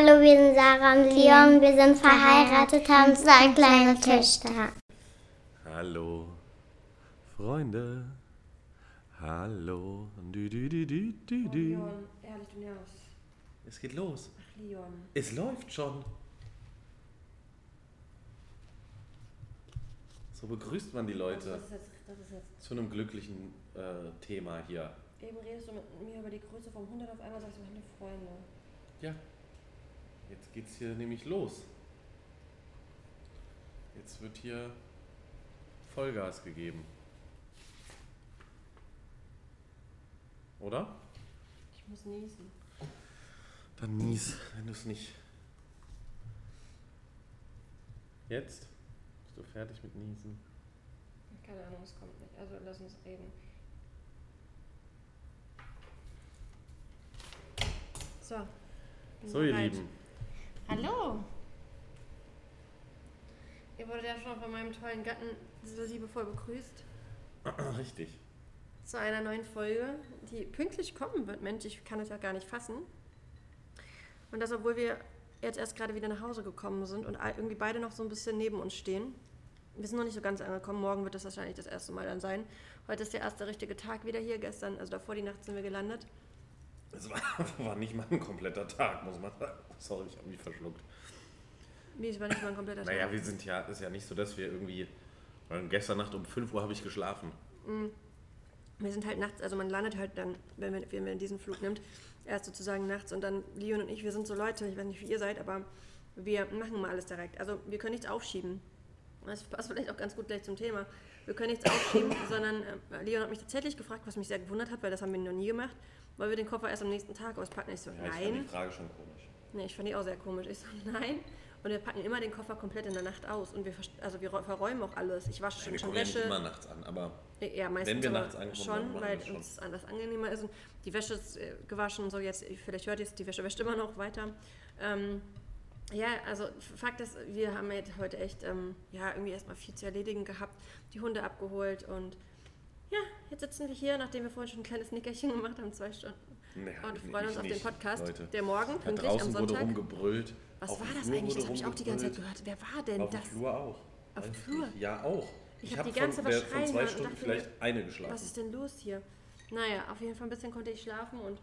Hallo, wir sind Sarah und Leon. Wir sind verheiratet, haben zwei kleine Töchter. Hallo, Freunde. Hallo. Du, du, du, du, du, du. Leon, ehrlich, du nervst. Es geht los. Ach, Leon. Es läuft schon. So begrüßt man die Leute Das ist jetzt, das ist jetzt. zu einem glücklichen äh, Thema hier. Eben redest du mit mir über die Größe vom 100 auf einmal sagst du, wir haben Freunde. Ja. Jetzt geht's hier nämlich los. Jetzt wird hier Vollgas gegeben. Oder? Ich muss niesen. Dann mies, wenn du es nicht. Jetzt? Bist du fertig mit Niesen? Keine Ahnung, es kommt nicht. Also lass uns reden. So. So, ihr. Lieben. Hallo! Ihr wurdet ja schon von meinem tollen Gatten so liebevoll begrüßt Richtig. zu einer neuen Folge, die pünktlich kommen wird. Mensch, ich kann es ja gar nicht fassen. Und das, obwohl wir jetzt erst gerade wieder nach Hause gekommen sind und irgendwie beide noch so ein bisschen neben uns stehen. Wir sind noch nicht so ganz angekommen. Morgen wird das wahrscheinlich das erste Mal dann sein. Heute ist der erste richtige Tag wieder hier. Gestern, also davor die Nacht sind wir gelandet. Es war, war nicht mal ein kompletter Tag, muss man sagen. Sorry, ich habe mich verschluckt. Wie, es war nicht mal ein kompletter Tag. Naja, wir sind ja, ist ja nicht so, dass wir irgendwie. Weil gestern Nacht um 5 Uhr habe ich geschlafen. Wir sind halt nachts, also man landet halt dann, wenn man, wenn man diesen Flug nimmt, erst sozusagen nachts und dann Leon und ich, wir sind so Leute, ich weiß nicht, wie ihr seid, aber wir machen immer alles direkt. Also wir können nichts aufschieben. Das passt vielleicht auch ganz gut gleich zum Thema. Wir können nichts aufschieben, sondern äh, Leon hat mich tatsächlich gefragt, was mich sehr gewundert hat, weil das haben wir noch nie gemacht, weil wir den Koffer erst am nächsten Tag auspacken. Ich so, Ja, ich fand nein. die Frage schon komisch. Nee, ich fand die auch sehr komisch. Ich so, nein. Und wir packen immer den Koffer komplett in der Nacht aus. Und wir, also wir räu- verräumen auch alles. Ich wasche schon, wir schon kommen ja nicht Wäsche. immer nachts an, aber Ja, meistens Wenn wir nachts ankommen, schon, weil wir schon. uns anders angenehmer ist. Und die Wäsche ist äh, gewaschen so. Jetzt, vielleicht hört ihr es, die Wäsche wäscht immer noch weiter. Ähm, ja, also Fakt ist, wir haben jetzt heute echt ähm, ja, irgendwie erstmal viel zu erledigen gehabt, die Hunde abgeholt und ja, jetzt sitzen wir hier, nachdem wir vorhin schon ein kleines Nickerchen gemacht haben, zwei Stunden. naja, Und freuen uns auf den Podcast, Leute. der morgen Da pünktlich am draußen wurde Sonntag. rumgebrüllt. Was auf war das eigentlich? Das wurde habe ich auch die ganze Zeit gehört. Wer war denn Auf dem das? Flur auch. Auf dem Weiß Flur? Ja, auch. Ich Ich hab habe die ganze von, Zeit von schreien zwei Stunden mir, vielleicht eine geschlafen. Was ist denn los hier? Naja, auf jeden Fall ein bisschen konnte ich schlafen und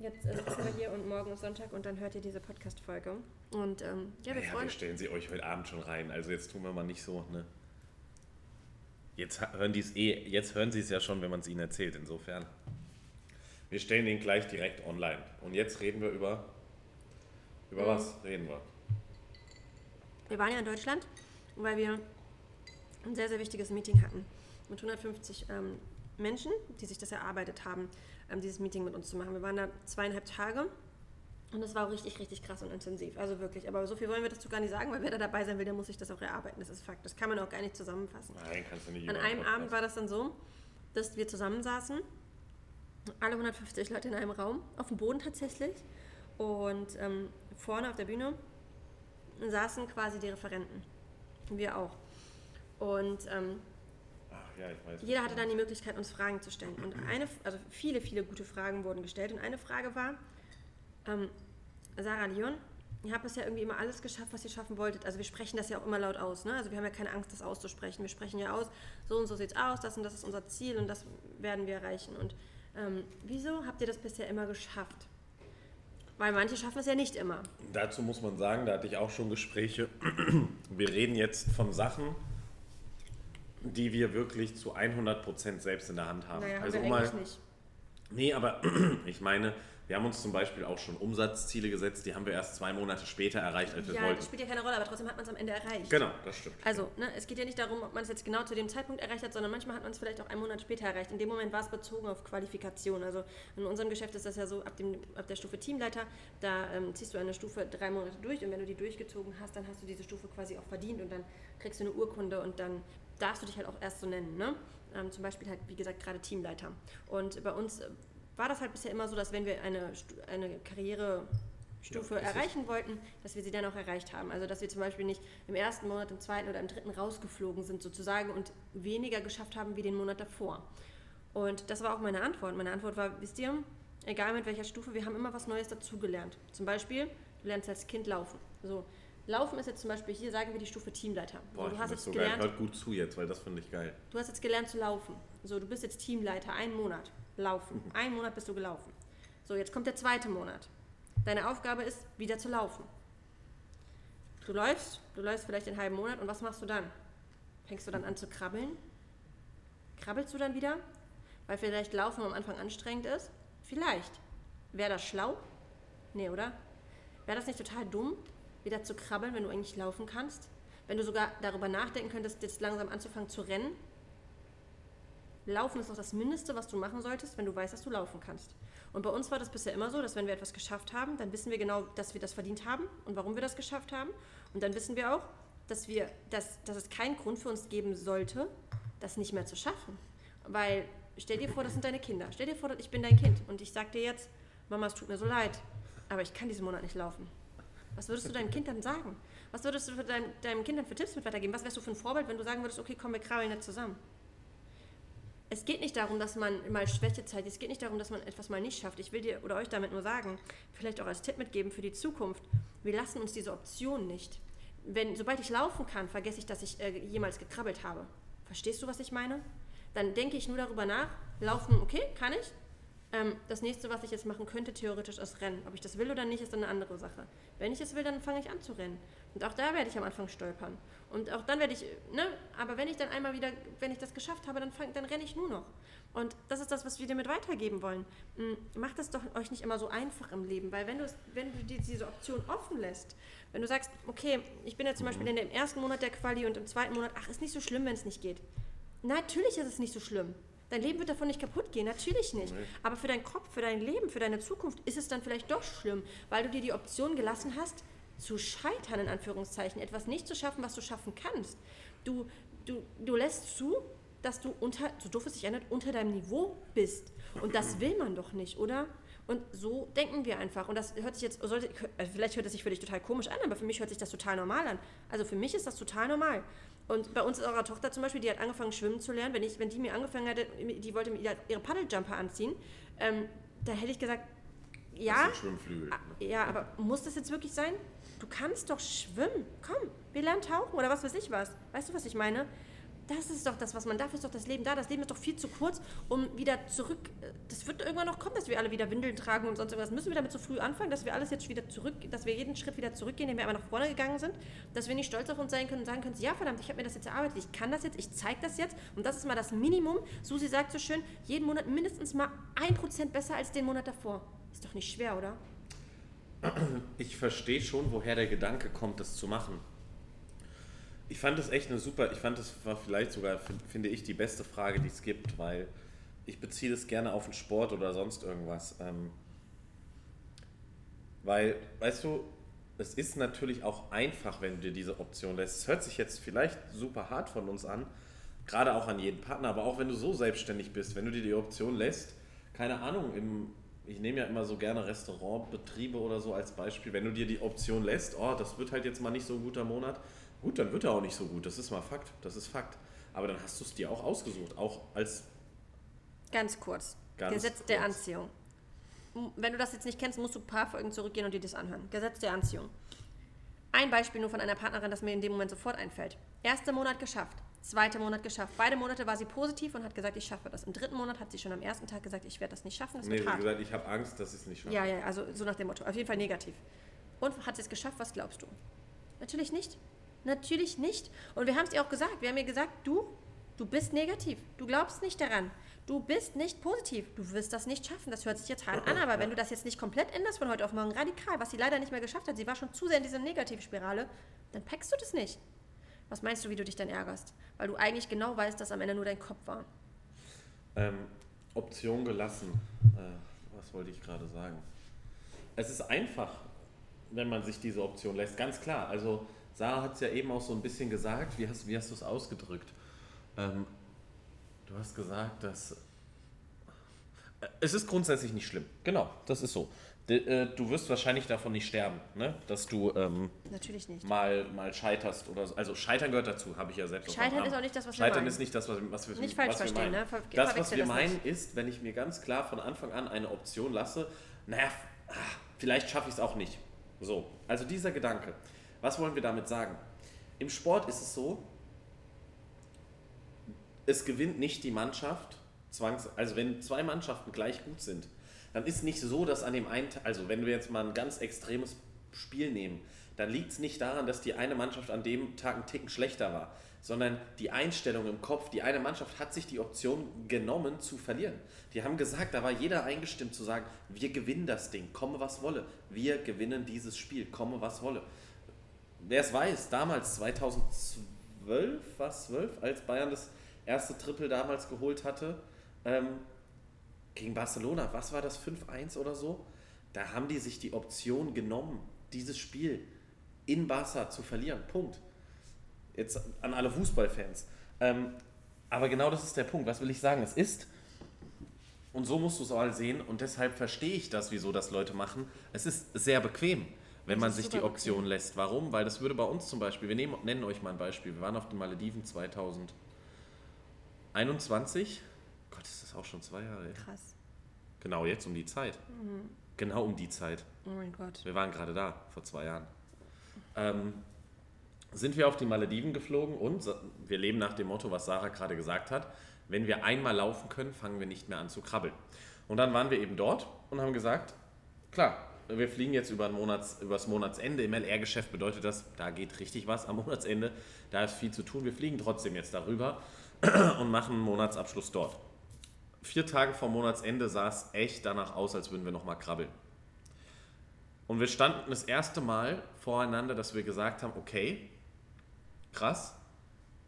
jetzt äh, sitzen wir hier und morgen ist Sonntag und dann hört ihr diese Podcast-Folge. Und ähm, ja, wir Naja, freuen wir uns. stellen sie euch heute Abend schon rein. Also jetzt tun wir mal nicht so, ne? Jetzt hören die es eh, jetzt hören sie es ja schon, wenn man es ihnen erzählt. Insofern. Wir stellen ihn gleich direkt online. Und jetzt reden wir über. Über Mhm. was reden wir? Wir waren ja in Deutschland, weil wir ein sehr, sehr wichtiges Meeting hatten mit 150 ähm, Menschen, die sich das erarbeitet haben, ähm, dieses Meeting mit uns zu machen. Wir waren da zweieinhalb Tage und das war auch richtig, richtig krass und intensiv. Also wirklich. Aber so viel wollen wir dazu gar nicht sagen, weil wer da dabei sein will, der muss sich das auch erarbeiten. Das ist Fakt. Das kann man auch gar nicht zusammenfassen. Nein, kannst du nicht. An einem. Abend war das dann so, dass wir zusammensaßen, alle 150 Leute in einem Raum, auf dem Boden tatsächlich. Und ähm, vorne auf der Bühne saßen quasi die Referenten. Wir auch. Und ähm, Ach ja, weiß. jeder hatte dann die Möglichkeit, uns Fragen zu stellen. Und eine, also viele, viele gute Fragen wurden gestellt. Und eine Frage war, ähm, Sarah Leon, ihr habt es ja irgendwie immer alles geschafft, was ihr schaffen wolltet. Also wir sprechen das ja auch immer laut aus. Ne? Also wir haben ja keine Angst, das auszusprechen. Wir sprechen ja aus, so und so sieht's aus, das und das ist unser Ziel und das werden wir erreichen. Und ähm, wieso habt ihr das bisher immer geschafft? Weil manche schaffen es ja nicht immer. Dazu muss man sagen, da hatte ich auch schon Gespräche. Wir reden jetzt von Sachen, die wir wirklich zu 100% selbst in der Hand haben. Naja, haben also wir um mal, nicht. Nee, aber ich meine, wir haben uns zum Beispiel auch schon Umsatzziele gesetzt, die haben wir erst zwei Monate später erreicht, als wir Ja, wollten. das spielt ja keine Rolle, aber trotzdem hat man es am Ende erreicht. Genau, das stimmt. Also, ne, es geht ja nicht darum, ob man es jetzt genau zu dem Zeitpunkt erreicht hat, sondern manchmal hat man es vielleicht auch einen Monat später erreicht. In dem Moment war es bezogen auf Qualifikation. Also in unserem Geschäft ist das ja so, ab, dem, ab der Stufe Teamleiter, da ähm, ziehst du eine Stufe drei Monate durch und wenn du die durchgezogen hast, dann hast du diese Stufe quasi auch verdient und dann kriegst du eine Urkunde und dann darfst du dich halt auch erst so nennen. Ne? Ähm, zum Beispiel halt, wie gesagt, gerade Teamleiter. Und bei uns war das halt bisher immer so, dass wenn wir eine, eine Karriere Stufe Ja, das erreichen wollten, dass wir sie dann auch erreicht haben. Also dass wir zum Beispiel nicht im ersten Monat, im zweiten oder im dritten rausgeflogen sind sozusagen und weniger geschafft haben wie den Monat davor. Und das war auch meine Antwort. Meine Antwort war, wisst ihr, egal mit welcher Stufe, wir haben immer was Neues dazugelernt. Zum Beispiel, Du lernst als Kind laufen. So, Laufen ist jetzt zum Beispiel, hier sagen wir die Stufe Teamleiter. Boah, so, du hast jetzt so gelernt, Hört gut zu jetzt, weil das finde ich geil. Du hast jetzt gelernt zu laufen. So, du bist jetzt Teamleiter, einen Monat laufen. Mhm. Einen Monat bist du gelaufen. So, jetzt kommt der zweite Monat. Deine Aufgabe ist, wieder zu laufen. Du läufst, du läufst vielleicht einen halben Monat und was machst du dann? Fängst du dann an zu krabbeln? Krabbelst du dann wieder? Weil vielleicht Laufen am Anfang anstrengend ist? Vielleicht. Wäre das schlau? Nee, oder? Wäre das nicht total dumm, wieder zu krabbeln, wenn du eigentlich laufen kannst? Wenn du sogar darüber nachdenken könntest, jetzt langsam anzufangen zu rennen? Laufen ist doch das Mindeste, was du machen solltest, wenn du weißt, dass du laufen kannst. Und bei uns war das bisher immer so, dass wenn wir etwas geschafft haben, dann wissen wir genau, dass wir das verdient haben und warum wir das geschafft haben. Und dann wissen wir auch, dass, wir, dass, dass es keinen Grund für uns geben sollte, das nicht mehr zu schaffen. Weil stell dir vor, das sind deine Kinder. Stell dir vor, ich bin dein Kind und ich sag dir jetzt, Mama, es tut mir so leid, aber ich kann diesen Monat nicht laufen. Was würdest du deinem Kind dann sagen? Was würdest du für dein, deinem Kind dann für Tipps mit weitergeben? Was wärst du für ein Vorbild, wenn du sagen würdest, okay, komm, wir krabbeln jetzt zusammen? Es geht nicht darum, dass man mal Schwäche zeigt. Es geht nicht darum, dass man etwas mal nicht schafft. Ich will dir oder euch damit nur sagen, vielleicht auch als Tipp mitgeben für die Zukunft. Wir lassen uns diese Option nicht. Wenn, sobald ich laufen kann, vergesse ich, dass ich äh, jemals gekrabbelt habe. Verstehst du, was ich meine? Dann denke ich nur darüber nach. Laufen, okay, kann ich. Ähm, das nächste, was ich jetzt machen könnte, theoretisch ist Rennen. Ob ich das will oder nicht, ist dann eine andere Sache. Wenn ich es will, dann fange ich an zu rennen. Und auch da werde ich am Anfang stolpern. Und auch dann werde ich, ne, aber wenn ich dann einmal wieder, wenn ich das geschafft habe, dann, fang, dann renne ich nur noch. Und das ist das, was wir dir mit weitergeben wollen. M, Macht es doch euch nicht immer so einfach im Leben, weil wenn du, wenn du dir diese Option offen lässt, wenn du sagst, okay, ich bin jetzt zum Beispiel in dem ersten Monat der Quali und im zweiten Monat, ach, ist nicht so schlimm, wenn es nicht geht. Natürlich ist es nicht so schlimm. Dein Leben wird davon nicht kaputt gehen, natürlich nicht. Aber für deinen Kopf, für dein Leben, für deine Zukunft ist es dann vielleicht doch schlimm, weil du dir die Option gelassen hast, zu scheitern, in Anführungszeichen, etwas nicht zu schaffen, was du schaffen kannst. Du, du, du lässt zu, dass du unter, so doof es sich ändert, unter deinem Niveau bist. Und das will man doch nicht, oder? Und so denken wir einfach. Und das hört sich jetzt, sollte, äh, vielleicht hört es sich für dich total komisch an, aber für mich hört sich das total normal an. Also für mich ist das total normal. Und bei uns ist eure Tochter zum Beispiel, die hat angefangen schwimmen zu lernen. Wenn, ich, wenn die mir angefangen hätte, die wollte mir ihre Paddeljumper anziehen, ähm, da hätte ich gesagt, ja, Schwimmflügel. Ah, Ja, aber muss das jetzt wirklich sein? Du kannst doch schwimmen. Komm, wir lernen tauchen oder was weiß ich was. Weißt du, was ich meine? Das ist doch das, was man, dafür ist doch das Leben da. Das Leben ist doch viel zu kurz, um wieder zurück. Das wird irgendwann noch kommen, dass wir alle wieder Windeln tragen und sonst irgendwas. Müssen wir damit so früh anfangen, dass wir alles jetzt wieder zurück, dass wir jeden Schritt wieder zurückgehen, den wir einmal nach vorne gegangen sind, dass wir nicht stolz auf uns sein können und sagen können, ja verdammt, ich habe mir das jetzt erarbeitet, ich kann das jetzt, ich zeige das jetzt und das ist mal das Minimum. Susi sagt so schön, jeden Monat mindestens mal ein Prozent besser als den Monat davor. Ist doch nicht schwer, oder? Ich verstehe schon, woher der Gedanke kommt, das zu machen. Ich fand das echt eine super, ich fand das war vielleicht sogar, fin- finde ich, die beste Frage, die es gibt, weil ich beziehe das gerne auf den Sport oder sonst irgendwas. Ähm, weil, weißt du, es ist natürlich auch einfach, wenn du dir diese Option lässt. Es hört sich jetzt vielleicht super hart von uns an, gerade auch an jeden Partner, aber auch wenn du so selbstständig bist, wenn du dir die Option lässt, keine Ahnung, im, ich nehme ja immer so gerne Restaurantbetriebe oder so als Beispiel, wenn du dir die Option lässt, oh, das wird halt jetzt mal nicht so ein guter Monat, gut, dann wird er auch nicht so gut, das ist mal Fakt, das ist Fakt. Aber dann hast du es dir auch ausgesucht, auch als Ganz kurz. Ganz Gesetz der kurz. Anziehung. M- Wenn du das jetzt nicht kennst, musst du ein paar Folgen zurückgehen und dir das anhören. Gesetz der Anziehung. Ein Beispiel nur von einer Partnerin, das mir in dem Moment sofort einfällt. Erster Monat geschafft, zweiter Monat geschafft. Beide Monate war sie positiv und hat gesagt, ich schaffe das. Im dritten Monat hat sie schon am ersten Tag gesagt, ich werde das nicht schaffen, das Nee, sie hat gesagt, ich habe Angst, dass ich es nicht schaffe. Ja, ja, also so nach dem Motto. Auf jeden Fall negativ. Und hat sie es geschafft, was glaubst du? Natürlich nicht. Natürlich nicht. Und wir haben es ihr auch gesagt. Wir haben ihr gesagt, du, du bist negativ. Du glaubst nicht daran. Du bist nicht positiv. Du wirst das nicht schaffen. Das hört sich jetzt hart an, aber wenn du das jetzt nicht komplett änderst von heute auf morgen, radikal, was sie leider nicht mehr geschafft hat, sie war schon zu sehr in dieser Negativspirale, dann packst du das nicht. Was meinst du, wie du dich dann ärgerst? Weil du eigentlich genau weißt, dass am Ende nur dein Kopf war. Ähm, Option gelassen. Äh, was wollte ich gerade sagen? Es ist einfach, wenn man sich diese Option lässt. Ganz klar. Also Sarah hat es ja eben auch so ein bisschen gesagt. Wie hast, wie hast du es ausgedrückt? Ähm, du hast gesagt, dass äh, es ist grundsätzlich nicht schlimm. Genau, das ist so. Äh, du wirst wahrscheinlich davon nicht sterben, ne? dass du ähm, Natürlich nicht. mal, mal scheiterst oder so. Also Scheitern gehört dazu, habe ich ja selbst Scheitern erfahren. ist auch nicht das, was wir Scheitern meinen. ist nicht das, was, was wir Nicht falsch was wir verstehen, ne? Ver- Das, was wir das meinen, nicht. ist, wenn ich mir ganz klar von Anfang an eine Option lasse, naja, ah, vielleicht schaffe ich es auch nicht. So, also dieser Gedanke. Was wollen wir damit sagen? Im Sport ist es so, es gewinnt nicht die Mannschaft, zwangs also wenn zwei Mannschaften gleich gut sind, dann ist nicht so, dass an dem einen, also wenn wir jetzt mal ein ganz extremes Spiel nehmen, dann liegt es nicht daran, dass die eine Mannschaft an dem Tag einen Ticken schlechter war, sondern die Einstellung im Kopf, die eine Mannschaft hat sich die Option genommen zu verlieren. Die haben gesagt, da war jeder eingestimmt zu sagen, wir gewinnen das Ding, komme was wolle. Wir gewinnen dieses Spiel, komme was wolle. Wer es weiß, damals 2012, was 12, als Bayern das erste Triple damals geholt hatte, ähm, gegen Barcelona, was war das, 5-1 oder so? Da haben die sich die Option genommen, dieses Spiel in Barca zu verlieren. Punkt. Jetzt an alle Fußballfans. Ähm, aber genau das ist der Punkt. Was will ich sagen? Es ist, und so musst du es auch sehen, und deshalb verstehe ich das, wieso das Leute machen. Es ist sehr bequem, wenn man sich die Option lässt. Warum? Weil das würde bei uns zum Beispiel, wir nehmen, nennen euch mal ein Beispiel. Wir waren auf den Malediven 2021. Gott, ist das auch schon zwei Jahre. her. Krass. Genau, jetzt um die Zeit. Genau um die Zeit. Oh mein Gott. Wir waren gerade da, vor zwei Jahren. Ähm, sind wir auf die Malediven geflogen und wir leben nach dem Motto, was Sarah gerade gesagt hat, wenn wir einmal laufen können, fangen wir nicht mehr an zu krabbeln. Und dann waren wir eben dort und haben gesagt, klar, wir fliegen jetzt über Monats, übers Monatsende. Im LR-Geschäft bedeutet das, da geht richtig was am Monatsende, da ist viel zu tun. Wir fliegen trotzdem jetzt darüber und machen einen Monatsabschluss dort. Vier Tage vor Monatsende sah es echt danach aus, als würden wir nochmal krabbeln. Und wir standen das erste Mal voreinander, dass wir gesagt haben, okay, krass,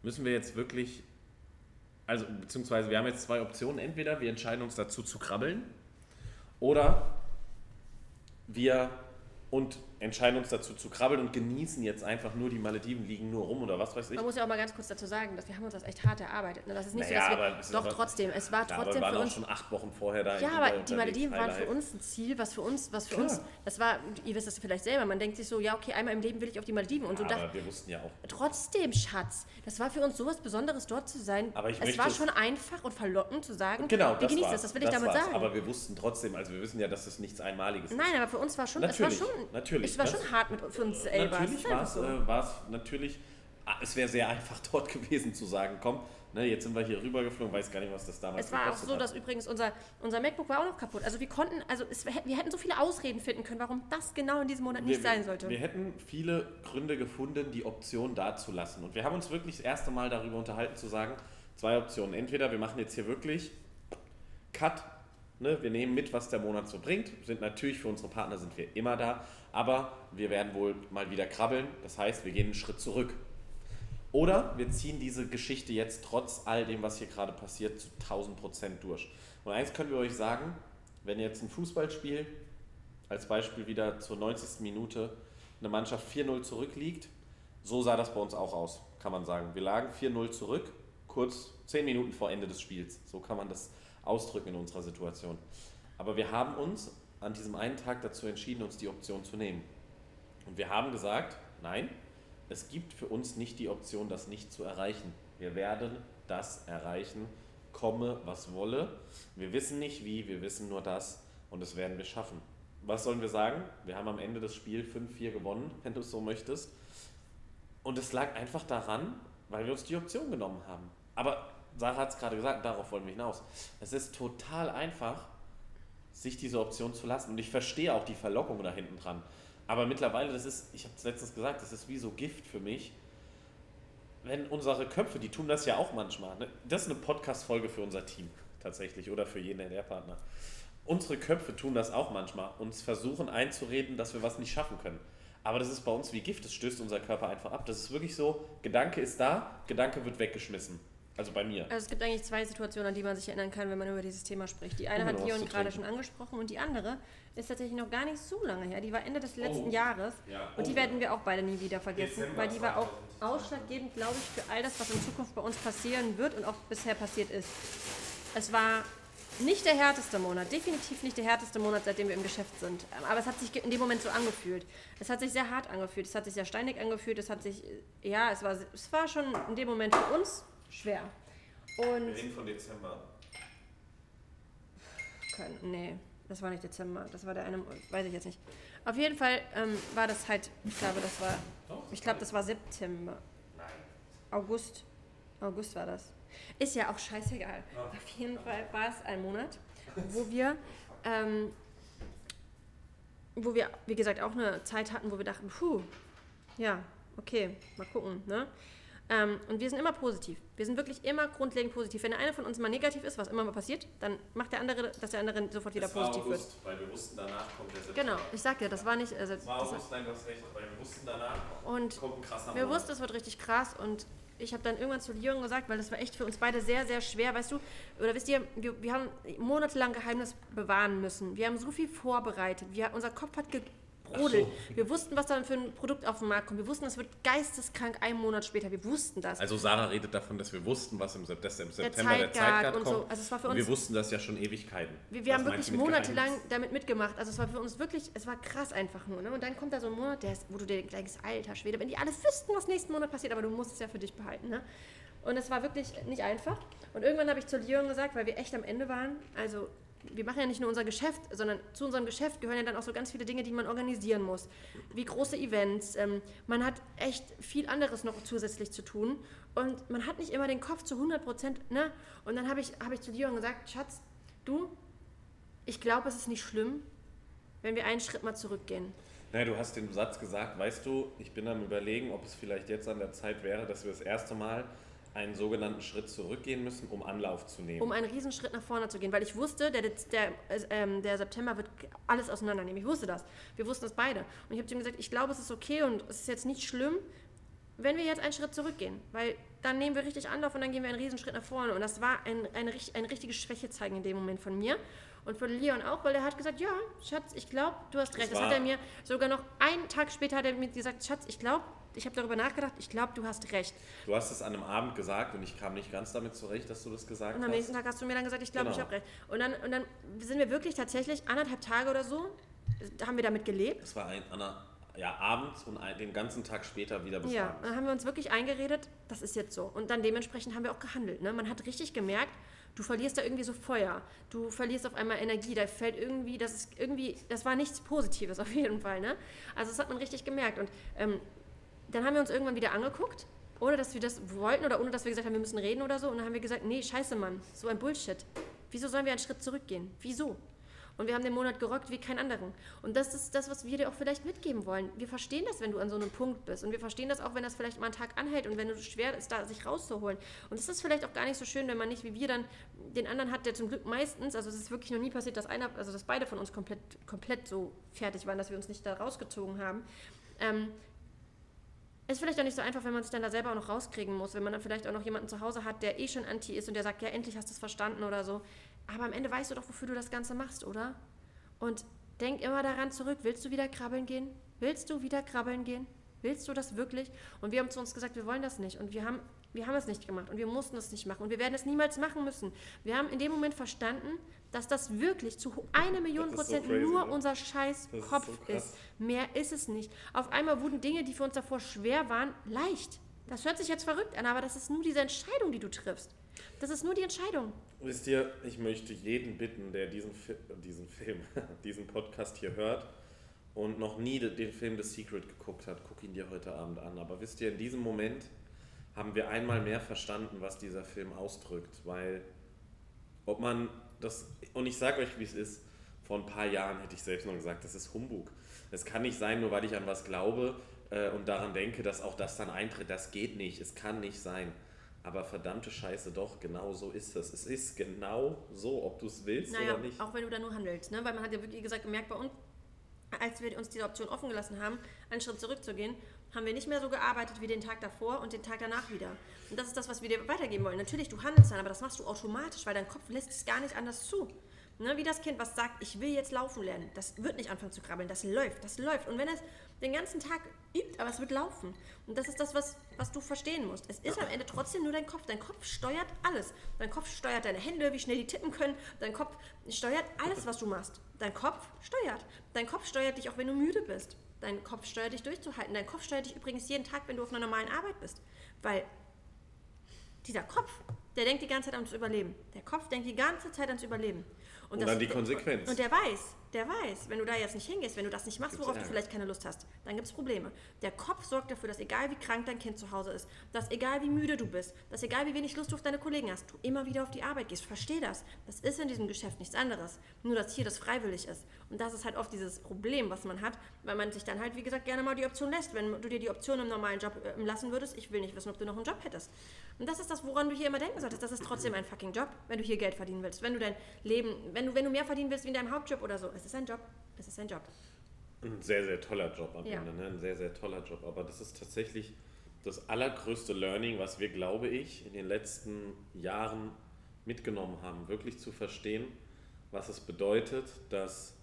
müssen wir jetzt wirklich, also beziehungsweise wir haben jetzt zwei Optionen. Entweder wir entscheiden uns dazu zu krabbeln oder wir und entscheiden uns dazu zu krabbeln und genießen jetzt einfach nur die Malediven liegen nur rum oder was weiß ich. Man muss ja auch mal ganz kurz dazu sagen, dass wir haben uns das echt hart erarbeitet. Ne? Das ist nicht Naja, so, dass wir, es doch aber- trotzdem, es war Ja, trotzdem wir waren für auch uns schon acht Wochen vorher da. Ja, aber die Malediven waren für uns ein Ziel, was für uns, was für Klar. uns, das war, ihr wisst das vielleicht selber, man denkt sich so, ja, okay, einmal im Leben will ich auf die Malediven und so. Ja, aber wir wussten ja auch, trotzdem, Schatz, das war für uns sowas Besonderes, dort zu sein. Aber ich es war schon einfach und verlockend zu sagen, Genau, wir das genießen das, das will ich damit war's. sagen. Aber wir wussten trotzdem, also wir wissen ja, dass das nichts Einmaliges ist. Nein, aber für uns war schon, Natürlich, es war schon, natürlich, es war das- schon hart mit, für uns selber. Natürlich war es, so. äh, war es natürlich, ah, es wäre sehr einfach dort gewesen zu sagen, komm, ne, jetzt sind wir hier rübergeflogen, weiß gar nicht, was das damals Es war auch so, hat. dass übrigens unser, unser MacBook war auch noch kaputt. Also wir konnten, also es, wir hätten so viele Ausreden finden können, warum das genau in diesem Monat nicht wir, sein sollte. Wir hätten viele Gründe gefunden, die Option da zu lassen. Und wir haben uns wirklich das erste Mal darüber unterhalten, zu sagen, zwei Optionen. Entweder wir machen jetzt hier wirklich Cut, ne, wir nehmen mit, was der Monat so bringt, sind natürlich für unsere Partner sind wir immer da, aber wir werden wohl mal wieder krabbeln. Das heißt, wir gehen einen Schritt zurück. Oder wir ziehen diese Geschichte jetzt trotz all dem, was hier gerade passiert, zu 1000 Prozent durch. Und eins können wir euch sagen, wenn jetzt ein Fußballspiel, als Beispiel wieder zur 90. Minute, eine Mannschaft 4-0 zurückliegt, so sah das bei uns auch aus, kann man sagen. Wir lagen 4-0 zurück, kurz 10 Minuten vor Ende des Spiels. So kann man das ausdrücken in unserer Situation. Aber wir haben uns an diesem einen Tag dazu entschieden, uns die Option zu nehmen. Und wir haben gesagt, nein, es gibt für uns nicht die Option, das nicht zu erreichen. Wir werden das erreichen, komme, was wolle. Wir wissen nicht wie, wir wissen nur das und das werden wir schaffen. Was sollen wir sagen? Wir haben am Ende des Spiels 5-4 gewonnen, wenn du es so möchtest. Und es lag einfach daran, weil wir uns die Option genommen haben. Aber Sarah hat es gerade gesagt, darauf wollen wir hinaus. Es ist total einfach, sich diese Option zu lassen. Und ich verstehe auch die Verlockung da hinten dran. Aber mittlerweile, das ist, ich habe es letztens gesagt, das ist wie so Gift für mich. Wenn unsere Köpfe, die tun das ja auch manchmal. Ne? Das ist eine Podcast-Folge für unser Team tatsächlich oder für jeden NR-Partner. Unsere Köpfe tun das auch manchmal, uns versuchen einzureden, dass wir was nicht schaffen können. Aber das ist bei uns wie Gift, das stößt unser Körper einfach ab. Das ist wirklich so, Gedanke ist da, Gedanke wird weggeschmissen. Also bei mir. Also es gibt eigentlich zwei Situationen, an die man sich erinnern kann, wenn man über dieses Thema spricht. Die eine hat Leon gerade schon angesprochen und die andere ist tatsächlich noch gar nicht so lange her. Die war Ende des letzten Oh. Jahres Ja. und die Oh. werden wir auch beide nie wieder vergessen, Dezember weil die war auch 2020. ausschlaggebend, glaube ich, für all das, was in Zukunft bei uns passieren wird und auch bisher passiert ist. Es war nicht der härteste Monat, definitiv nicht der härteste Monat, seitdem wir im Geschäft sind. Aber es hat sich in dem Moment so angefühlt. Es hat sich sehr hart angefühlt, es hat sich sehr steinig angefühlt, es hat sich, ja, es war, es war schon in dem Moment für uns schwer. Und reden von Dezember. Kein, nee, das war nicht Dezember. Das war der eine, weiß ich jetzt nicht. Auf jeden Fall ähm, war das halt, ich glaube, das war, ich glaube, das war September. August. August war das. Ist ja auch scheißegal. Auf jeden Fall war es ein Monat, wo wir, ähm, wo wir, wie gesagt, auch eine Zeit hatten, wo wir dachten, puh, ja, okay, mal gucken, ne? Ähm, und wir sind immer positiv. Wir sind wirklich immer grundlegend positiv. Wenn der eine von uns mal negativ ist, was immer mal passiert, dann macht der andere, dass der andere sofort wieder Das war positiv August, weil wir wussten, danach kommt der wird. September. Genau, ich sag dir, das war nicht. Also, Das war das August, nein, du hast recht, weil wir wussten danach und kommt ein krasser wir wussten, es wird richtig krass und ich habe dann irgendwann zu Leon gesagt, weil das war echt für uns beide sehr, sehr schwer, weißt du, oder wisst ihr, wir, wir haben monatelang Geheimnis bewahren müssen. Wir haben so viel vorbereitet. Wir, unser Kopf hat gebrodelt. Wir wussten, was dann für ein Produkt auf den Markt kommt. Wir wussten, es wird geisteskrank einen Monat später. Wir wussten das. Also Sarah redet davon, dass wir wussten, was im, Sep- im September der Zeitgeist Zeitgrad und so. kommt. Also es war für und uns- wir wussten das ja schon Ewigkeiten. Wir, wir haben wirklich monatelang damit mitgemacht. Also es war für uns wirklich, es war krass einfach nur. Ne? Und dann kommt da so ein Monat, der ist, wo du dir denkst, alter Schwede, wenn die alle wüssten, was nächsten Monat passiert, aber du musst es ja für dich behalten. Ne? Und es war wirklich nicht einfach. Und irgendwann habe ich zu Leon gesagt, weil wir echt am Ende waren, also wir machen ja nicht nur unser Geschäft, sondern zu unserem Geschäft gehören ja dann auch so ganz viele Dinge, die man organisieren muss. Wie große Events. Ähm, man hat echt viel anderes noch zusätzlich zu tun. Und man hat nicht immer den Kopf zu 100 Prozent. Ne? Und dann habe ich, habe ich zu Leon gesagt, Schatz, du, ich glaube, es ist nicht schlimm, wenn wir einen Schritt mal zurückgehen. Naja, du hast den Satz gesagt, weißt du, ich bin am überlegen, ob es vielleicht jetzt an der Zeit wäre, dass wir das erste Mal einen sogenannten Schritt zurückgehen müssen, um Anlauf zu nehmen. um einen Riesen-Schritt nach vorne zu gehen, weil ich wusste, der, der, äh, der September wird alles auseinandernehmen. Ich wusste das. Wir wussten das beide. Und ich habe zu ihm gesagt, ich glaube, es ist okay und es ist jetzt nicht schlimm, wenn wir jetzt einen Schritt zurückgehen, weil dann nehmen wir richtig Anlauf und dann gehen wir einen Riesenschritt nach vorne. Und das war ein, eine, richt- eine richtige Schwäche zeigen in dem Moment von mir. Und von Leon auch, weil er hat gesagt, ja, Schatz, ich glaube, du hast recht. Das, war- hat er mir sogar noch einen Tag später hat er mir gesagt, Schatz, ich glaube, ich habe darüber nachgedacht, ich glaube, du hast recht. Du hast es an einem Abend gesagt und ich kam nicht ganz damit zurecht, dass du das gesagt Und am hast. nächsten Tag hast du mir dann gesagt, ich glaube, Genau. ich habe recht. Und dann, und dann sind wir wirklich tatsächlich anderthalb Tage oder so, haben wir damit gelebt. Es war ein, Anna, ja, abends und den ganzen Tag später wieder bis Ja, abends. dann haben wir uns wirklich eingeredet, das ist jetzt so. Und dann dementsprechend haben wir auch gehandelt. Ne? Man hat richtig gemerkt, du verlierst da irgendwie so Feuer. Du verlierst auf einmal Energie. Da fällt irgendwie, das ist irgendwie, das war nichts Positives auf jeden Fall. Ne? Also das hat man richtig gemerkt. Und ähm, dann haben wir uns irgendwann wieder angeguckt, ohne dass wir das wollten oder ohne dass wir gesagt haben, wir müssen reden oder so. Und dann haben wir gesagt, nee, scheiße, Mann, so ein Bullshit. Wieso sollen wir einen Schritt zurückgehen? Wieso? Und wir haben den Monat gerockt wie kein anderen. Und das ist das, was wir dir auch vielleicht mitgeben wollen. Wir verstehen das, wenn du an so einem Punkt bist. Und wir verstehen das auch, wenn das vielleicht mal einen Tag anhält und wenn es schwer ist, da sich rauszuholen. Und es ist vielleicht auch gar nicht so schön, wenn man nicht wie wir dann den anderen hat, der zum Glück meistens, also es ist wirklich noch nie passiert, dass einer, also dass beide von uns komplett, komplett so fertig waren, dass wir uns nicht da rausgezogen haben. Ähm, ist vielleicht auch nicht so einfach, wenn man sich dann da selber auch noch rauskriegen muss, wenn man dann vielleicht auch noch jemanden zu Hause hat, der eh schon anti ist und der sagt, ja, endlich hast du es verstanden oder so. Aber am Ende weißt du doch, wofür du das Ganze machst, oder? Und denk immer daran zurück, willst du wieder krabbeln gehen? Willst du wieder krabbeln gehen? Willst du das wirklich? Und wir haben zu uns gesagt, wir wollen das nicht. Und wir haben, wir haben es nicht gemacht und wir mussten es nicht machen. Und wir werden es niemals machen müssen. Wir haben in dem Moment verstanden, dass das wirklich zu eine Million ist so Prozent crazy, nur ne? unser scheiß Das ist Kopf so ist. Mehr ist es nicht. Auf einmal wurden Dinge, die für uns davor schwer waren, leicht. Das hört sich jetzt verrückt an, aber das ist nur diese Entscheidung, die du triffst. Das ist nur die Entscheidung. Wisst ihr, ich möchte jeden bitten, der diesen, Fi diesen Film, diesen Podcast hier hört und noch nie de- den Film The Secret geguckt hat, guck ihn dir heute Abend an. Aber wisst ihr, in diesem Moment haben wir einmal mehr verstanden, was dieser Film ausdrückt, weil ob man das, und ich sage euch, wie es ist, vor ein paar Jahren hätte ich selbst noch gesagt, das ist Humbug. Es kann nicht sein, nur weil ich an was glaube äh, und daran denke, dass auch das dann eintritt. Das geht nicht, es kann nicht sein. Aber verdammte Scheiße, doch, genau so ist es. Es ist genau so, ob du es willst Naja, oder nicht. auch wenn du da nur handelst. Ne? Weil man hat ja wirklich gesagt gemerkt, bei uns, als wir uns diese Option offen gelassen haben, einen Schritt zurückzugehen, haben wir nicht mehr so gearbeitet wie den Tag davor und den Tag danach wieder. Und das ist das, was wir dir weitergeben wollen. Natürlich, du handelst dann, aber das machst du automatisch, weil dein Kopf lässt es gar nicht anders zu. Ne? Wie das Kind, was sagt, ich will jetzt laufen lernen. Das wird nicht anfangen zu krabbeln, das läuft, das läuft. Und wenn es den ganzen Tag übt, aber es wird laufen. Und das ist das, was, was du verstehen musst. Es ist am Ende trotzdem nur dein Kopf. Dein Kopf steuert alles. Dein Kopf steuert deine Hände, wie schnell die tippen können. Dein Kopf steuert alles, was du machst. Dein Kopf steuert. Dein Kopf steuert dich auch, wenn du müde bist. Dein Kopf steuert dich durchzuhalten. Dein Kopf steuert dich übrigens jeden Tag, wenn du auf einer normalen Arbeit bist. Weil dieser Kopf, der denkt die ganze Zeit ans Überleben. Der Kopf denkt die ganze Zeit ans Überleben. Und dann die Konsequenz. Und der weiß, der weiß, wenn du da jetzt nicht hingehst, wenn du das nicht machst, worauf du vielleicht keine Lust hast, dann gibt es Probleme. Der Kopf sorgt dafür, dass egal wie krank dein Kind zu Hause ist, dass egal wie müde du bist, dass egal wie wenig Lust du auf deine Kollegen hast, du immer wieder auf die Arbeit gehst. Versteh das. Das ist in diesem Geschäft nichts anderes. Nur, dass hier das freiwillig ist. Und das ist halt oft dieses Problem, was man hat, weil man sich dann halt, wie gesagt, gerne mal die Option lässt. Wenn du dir die Option im normalen Job äh, lassen würdest, ich will nicht wissen, ob du noch einen Job hättest. Und das ist das, woran du hier immer denken solltest. Das ist trotzdem ein fucking Job, wenn du hier Geld verdienen willst. Wenn du dein Leben, wenn du, wenn du mehr verdienen willst wie in deinem Hauptjob oder so. Es ist ein Job. Es ist ein Job. Ein sehr, sehr toller Job am Ja. Ende, ne? ein sehr, sehr toller Job. Aber das ist tatsächlich das allergrößte Learning, was wir, glaube ich, in den letzten Jahren mitgenommen haben, wirklich zu verstehen, was es bedeutet, dass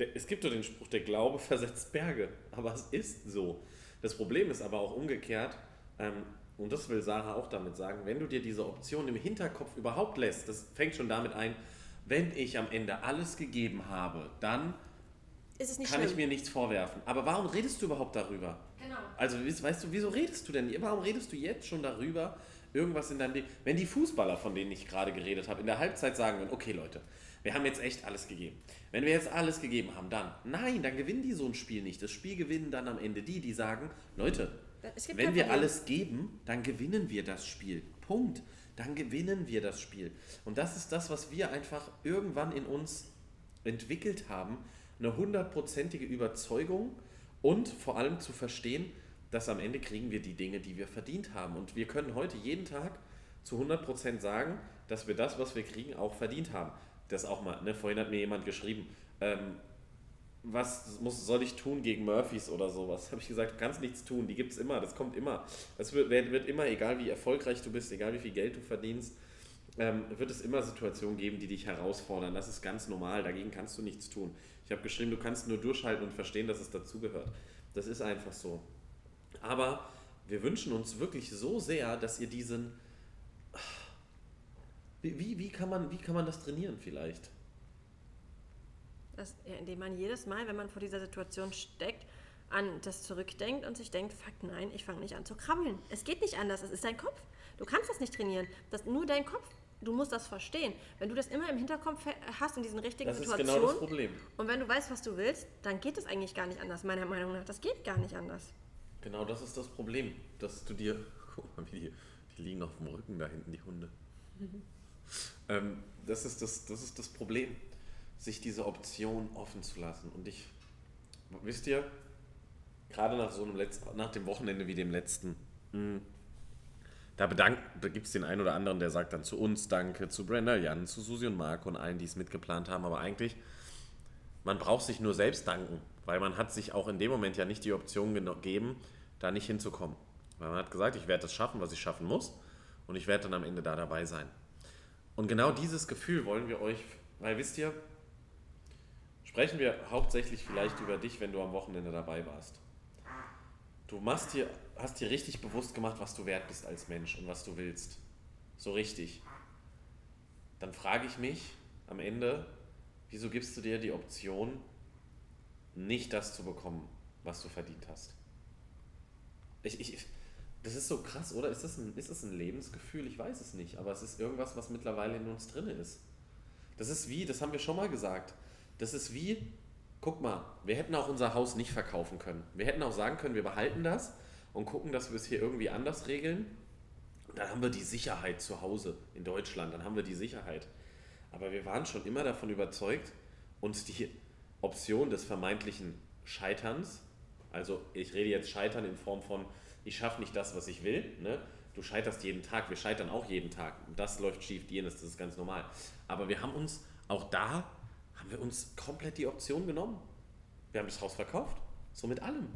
der, es gibt doch den Spruch, der Glaube versetzt Berge, aber es ist so. Das Problem ist aber auch umgekehrt, ähm, und das will Sarah auch damit sagen, wenn du dir diese Option im Hinterkopf überhaupt lässt, das fängt schon damit ein, wenn ich am Ende alles gegeben habe, dann kann schlimm? ich mir nichts vorwerfen. Aber warum redest du überhaupt darüber? Genau. Also weißt du, wieso redest du denn? Warum redest du jetzt schon darüber, irgendwas in deinem Leben? Wenn die Fußballer, von denen ich gerade geredet habe, in der Halbzeit sagen würden, okay Leute, wir haben jetzt echt alles gegeben. Wenn wir jetzt alles gegeben haben, dann, nein, dann gewinnen die so ein Spiel nicht. Das Spiel gewinnen dann am Ende die, die sagen, Leute, wenn wir alles geben, dann gewinnen wir das Spiel. Punkt. Dann gewinnen wir das Spiel. Und das ist das, was wir einfach irgendwann in uns entwickelt haben. Eine hundertprozentige Überzeugung und vor allem zu verstehen, dass am Ende kriegen wir die Dinge, die wir verdient haben. Und wir können heute jeden Tag zu 100% sagen, dass wir das, was wir kriegen, auch verdient haben. Das auch mal, ne? vorhin hat mir jemand geschrieben, ähm, was muss, soll ich tun gegen Murphys oder sowas? Habe ich gesagt, du kannst nichts tun, die gibt es immer, das kommt immer. Es wird, wird immer, egal wie erfolgreich du bist, egal wie viel Geld du verdienst, ähm, wird es immer Situationen geben, die dich herausfordern. Das ist ganz normal, dagegen kannst du nichts tun. Ich habe geschrieben, du kannst nur durchhalten und verstehen, dass es dazugehört. Das ist einfach so. Aber wir wünschen uns wirklich so sehr, dass ihr diesen... Wie, wie, kann, man, wie kann man das trainieren vielleicht? Das, ja, indem man jedes Mal, wenn man vor dieser Situation steckt, an das zurückdenkt und sich denkt, fuck nein, ich fange nicht an zu krabbeln. Es geht nicht anders, es ist dein Kopf. Du kannst das nicht trainieren. Das nur dein Kopf. Du musst das verstehen. Wenn du das immer im Hinterkopf hast in diesen richtigen Das ist Situationen genau das Problem. und wenn du weißt, was du willst, dann geht es eigentlich gar nicht anders, meiner Meinung nach. Das geht gar nicht anders. Genau das ist das Problem, dass du dir. Guck mal, wie die, die liegen auf dem Rücken da hinten, die Hunde. Ähm, das, ist das, das ist das Problem, sich diese Option offen zu lassen. Und ich, wisst ihr, gerade nach so einem Letz-, nach dem Wochenende wie dem letzten, mh, da da gibt es den einen oder anderen, der sagt dann zu uns Danke, zu Brenda, Jan, zu Susi und Marco und allen, die es mitgeplant haben. Aber eigentlich, man braucht sich nur selbst danken, weil man hat sich auch in dem Moment ja nicht die Option gegeben, da nicht hinzukommen. Weil man hat gesagt, ich werde das schaffen, was ich schaffen muss und ich werde dann am Ende da dabei sein. Und genau dieses Gefühl wollen wir euch, weil wisst ihr, sprechen wir hauptsächlich vielleicht über dich, wenn du am Wochenende dabei warst. Du machst dir, hast dir richtig bewusst gemacht, was du wert bist als Mensch und was du willst. So richtig. Dann frage ich mich am Ende, wieso gibst du dir die Option, nicht das zu bekommen, was du verdient hast? Ich, ich, das ist so krass, oder? Ist das, ein, ist das ein Lebensgefühl? Ich weiß es nicht, aber es ist irgendwas, was mittlerweile in uns drin ist. Das ist wie, das haben wir schon mal gesagt, das ist wie, guck mal, wir hätten auch unser Haus nicht verkaufen können. Wir hätten auch sagen können, wir behalten das und gucken, dass wir es hier irgendwie anders regeln. Dann haben wir die Sicherheit zu Hause in Deutschland, dann haben wir die Sicherheit. Aber wir waren schon immer davon überzeugt, uns die Option des vermeintlichen Scheiterns, also ich rede jetzt Scheitern in Form von, ich schaffe nicht das, was ich will, ne? du scheiterst jeden Tag, wir scheitern auch jeden Tag, das läuft schief, jenes, das ist ganz normal. Aber wir haben uns, auch da, haben wir uns komplett die Option genommen. Wir haben das Haus verkauft, so mit allem.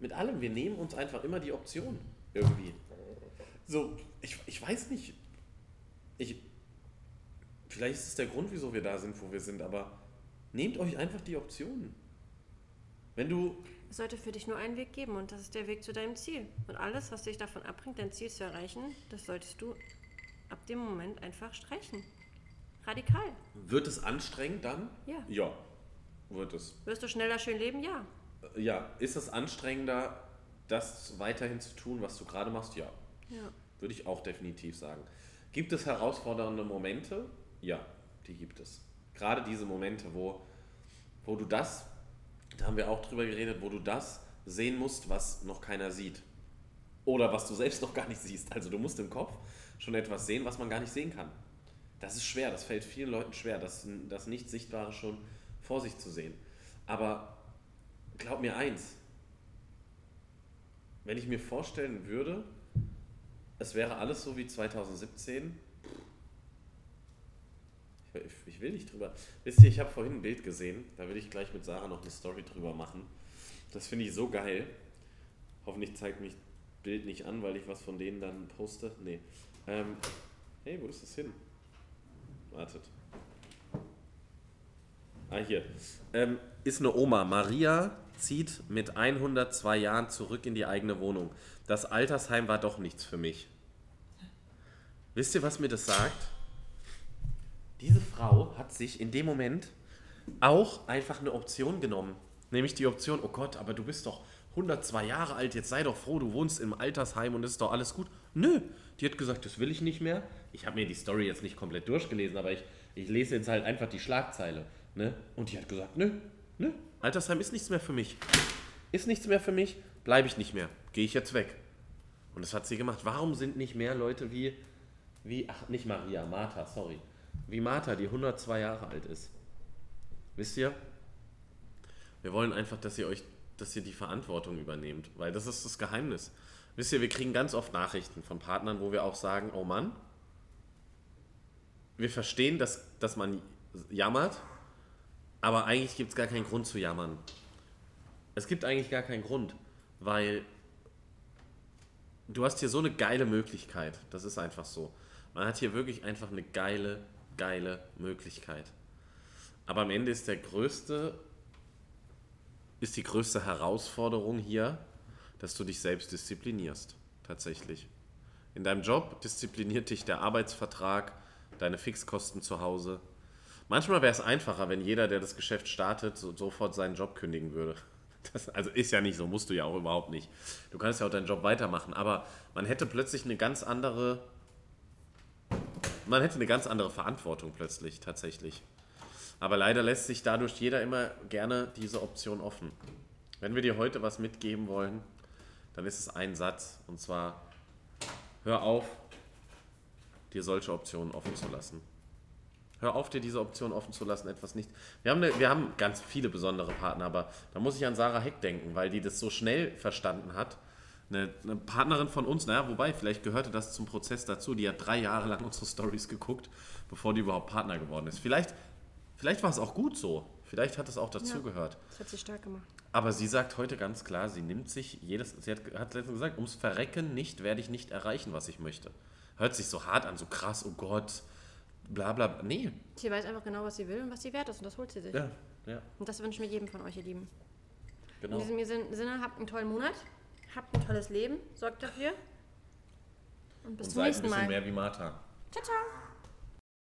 Mit allem, wir nehmen uns einfach immer die Option, irgendwie. So, ich, ich weiß nicht, ich, vielleicht ist es der Grund, wieso wir da sind, wo wir sind, aber nehmt euch einfach die Optionen. Wenn du, Es sollte für dich nur einen Weg geben und das ist der Weg zu deinem Ziel. Und alles, was dich davon abbringt, dein Ziel zu erreichen, das solltest du ab dem Moment einfach streichen. Radikal. wird es anstrengend dann? Ja. Ja, wird es. Wirst du schneller schön leben? Ja. Äh, Ja, ist es anstrengender, das weiterhin zu tun, was du gerade machst? Ja, Ja. würde ich auch definitiv sagen. Gibt es herausfordernde Momente? Ja, die gibt es. Gerade diese Momente, wo, wo du das, da haben wir auch drüber geredet, wo du das sehen musst, was noch keiner sieht. Oder was du selbst noch gar nicht siehst. Also du musst im Kopf schon etwas sehen, was man gar nicht sehen kann. Das ist schwer, das fällt vielen Leuten schwer, das, das Nicht-Sichtbare schon vor sich zu sehen. Aber glaub mir eins, wenn ich mir vorstellen würde, es wäre alles so wie 2017, ich, ich will nicht drüber. Wisst ihr, ich habe vorhin ein Bild gesehen, da will ich gleich mit Sarah noch eine Story drüber machen. Das finde ich so geil. Hoffentlich zeigt mich Bild nicht an, weil ich was von denen dann poste. Nee. Ähm, hey, wo ist das hin? Wartet. Ah, hier. Ähm, ist eine Oma. Maria zieht mit 102 Jahren zurück in die eigene Wohnung. Das Altersheim war doch nichts für mich. Wisst ihr, was mir das sagt? Diese Frau hat sich in dem Moment auch einfach eine Option genommen. Nämlich die Option, oh Gott, aber du bist doch 102 Jahre alt, jetzt sei doch froh, du wohnst im Altersheim und es ist doch alles gut. Nö, die hat gesagt, das will ich nicht mehr. Ich habe mir die Story jetzt nicht komplett durchgelesen, aber ich, ich lese jetzt halt einfach die Schlagzeile. Ne? Und die hat gesagt, nö, nö, Altersheim ist nichts mehr für mich. Ist nichts mehr für mich, bleibe ich nicht mehr. Gehe ich jetzt weg. Und das hat sie gemacht. Warum sind nicht mehr Leute wie, wie, ach, nicht Maria, Martha, sorry. Wie Martha, die 102 Jahre alt ist. Wisst ihr? Wir wollen einfach, dass ihr euch, dass ihr die Verantwortung übernehmt, weil das ist das Geheimnis. Wisst ihr, wir kriegen ganz oft Nachrichten von Partnern, wo wir auch sagen, oh Mann, wir verstehen, dass, dass man jammert, aber eigentlich gibt es gar keinen Grund zu jammern. Es gibt eigentlich gar keinen Grund, weil du hast hier so eine geile Möglichkeit. Das ist einfach so. Man hat hier wirklich einfach eine geile, geile Möglichkeit. Aber am Ende ist der größte, ist die größte Herausforderung hier, dass du dich selbst disziplinierst. Tatsächlich. In deinem Job diszipliniert dich der Arbeitsvertrag, deine Fixkosten zu Hause. Manchmal wäre es einfacher, wenn jeder, der das Geschäft startet, so, sofort seinen Job kündigen würde. Das, also ist ja nicht so, musst du ja auch überhaupt nicht. Du kannst ja auch deinen Job weitermachen, aber man hätte plötzlich eine ganz andere, man hätte eine ganz andere Verantwortung plötzlich tatsächlich. Aber leider lässt sich dadurch jeder immer gerne diese Option offen. Wenn wir dir heute was mitgeben wollen, dann ist es ein Satz und zwar: Hör auf, dir solche Optionen offen zu lassen. Hör auf, dir diese Option offen zu lassen, etwas nicht. Wir haben, eine, wir haben ganz viele besondere Partner, aber da muss ich an Sarah Heck denken, weil die das so schnell verstanden hat. Eine, eine Partnerin von uns, naja, wobei, vielleicht gehörte das zum Prozess dazu, die hat drei Jahre lang unsere Stories geguckt, bevor die überhaupt Partner geworden ist. Vielleicht, vielleicht war es auch gut so. Vielleicht hat es auch dazugehört. Ja, das hat sie stark gemacht. Aber sie sagt heute ganz klar, sie nimmt sich jedes, sie hat, hat letztens gesagt, ums Verrecken nicht werde ich nicht erreichen, was ich möchte. Hört sich so hart an, so krass, oh Gott, bla bla. Nee. Sie weiß einfach genau, was sie will und was sie wert ist und das holt sie sich. Ja, ja. Und das wünsche ich mir jedem von euch, ihr Lieben. Genau. In diesem Sinne, habt einen tollen Monat, habt ein tolles Leben, sorgt dafür und bis Und zum seid ein nächsten bisschen Mal. mehr wie Martha. Ciao, ciao.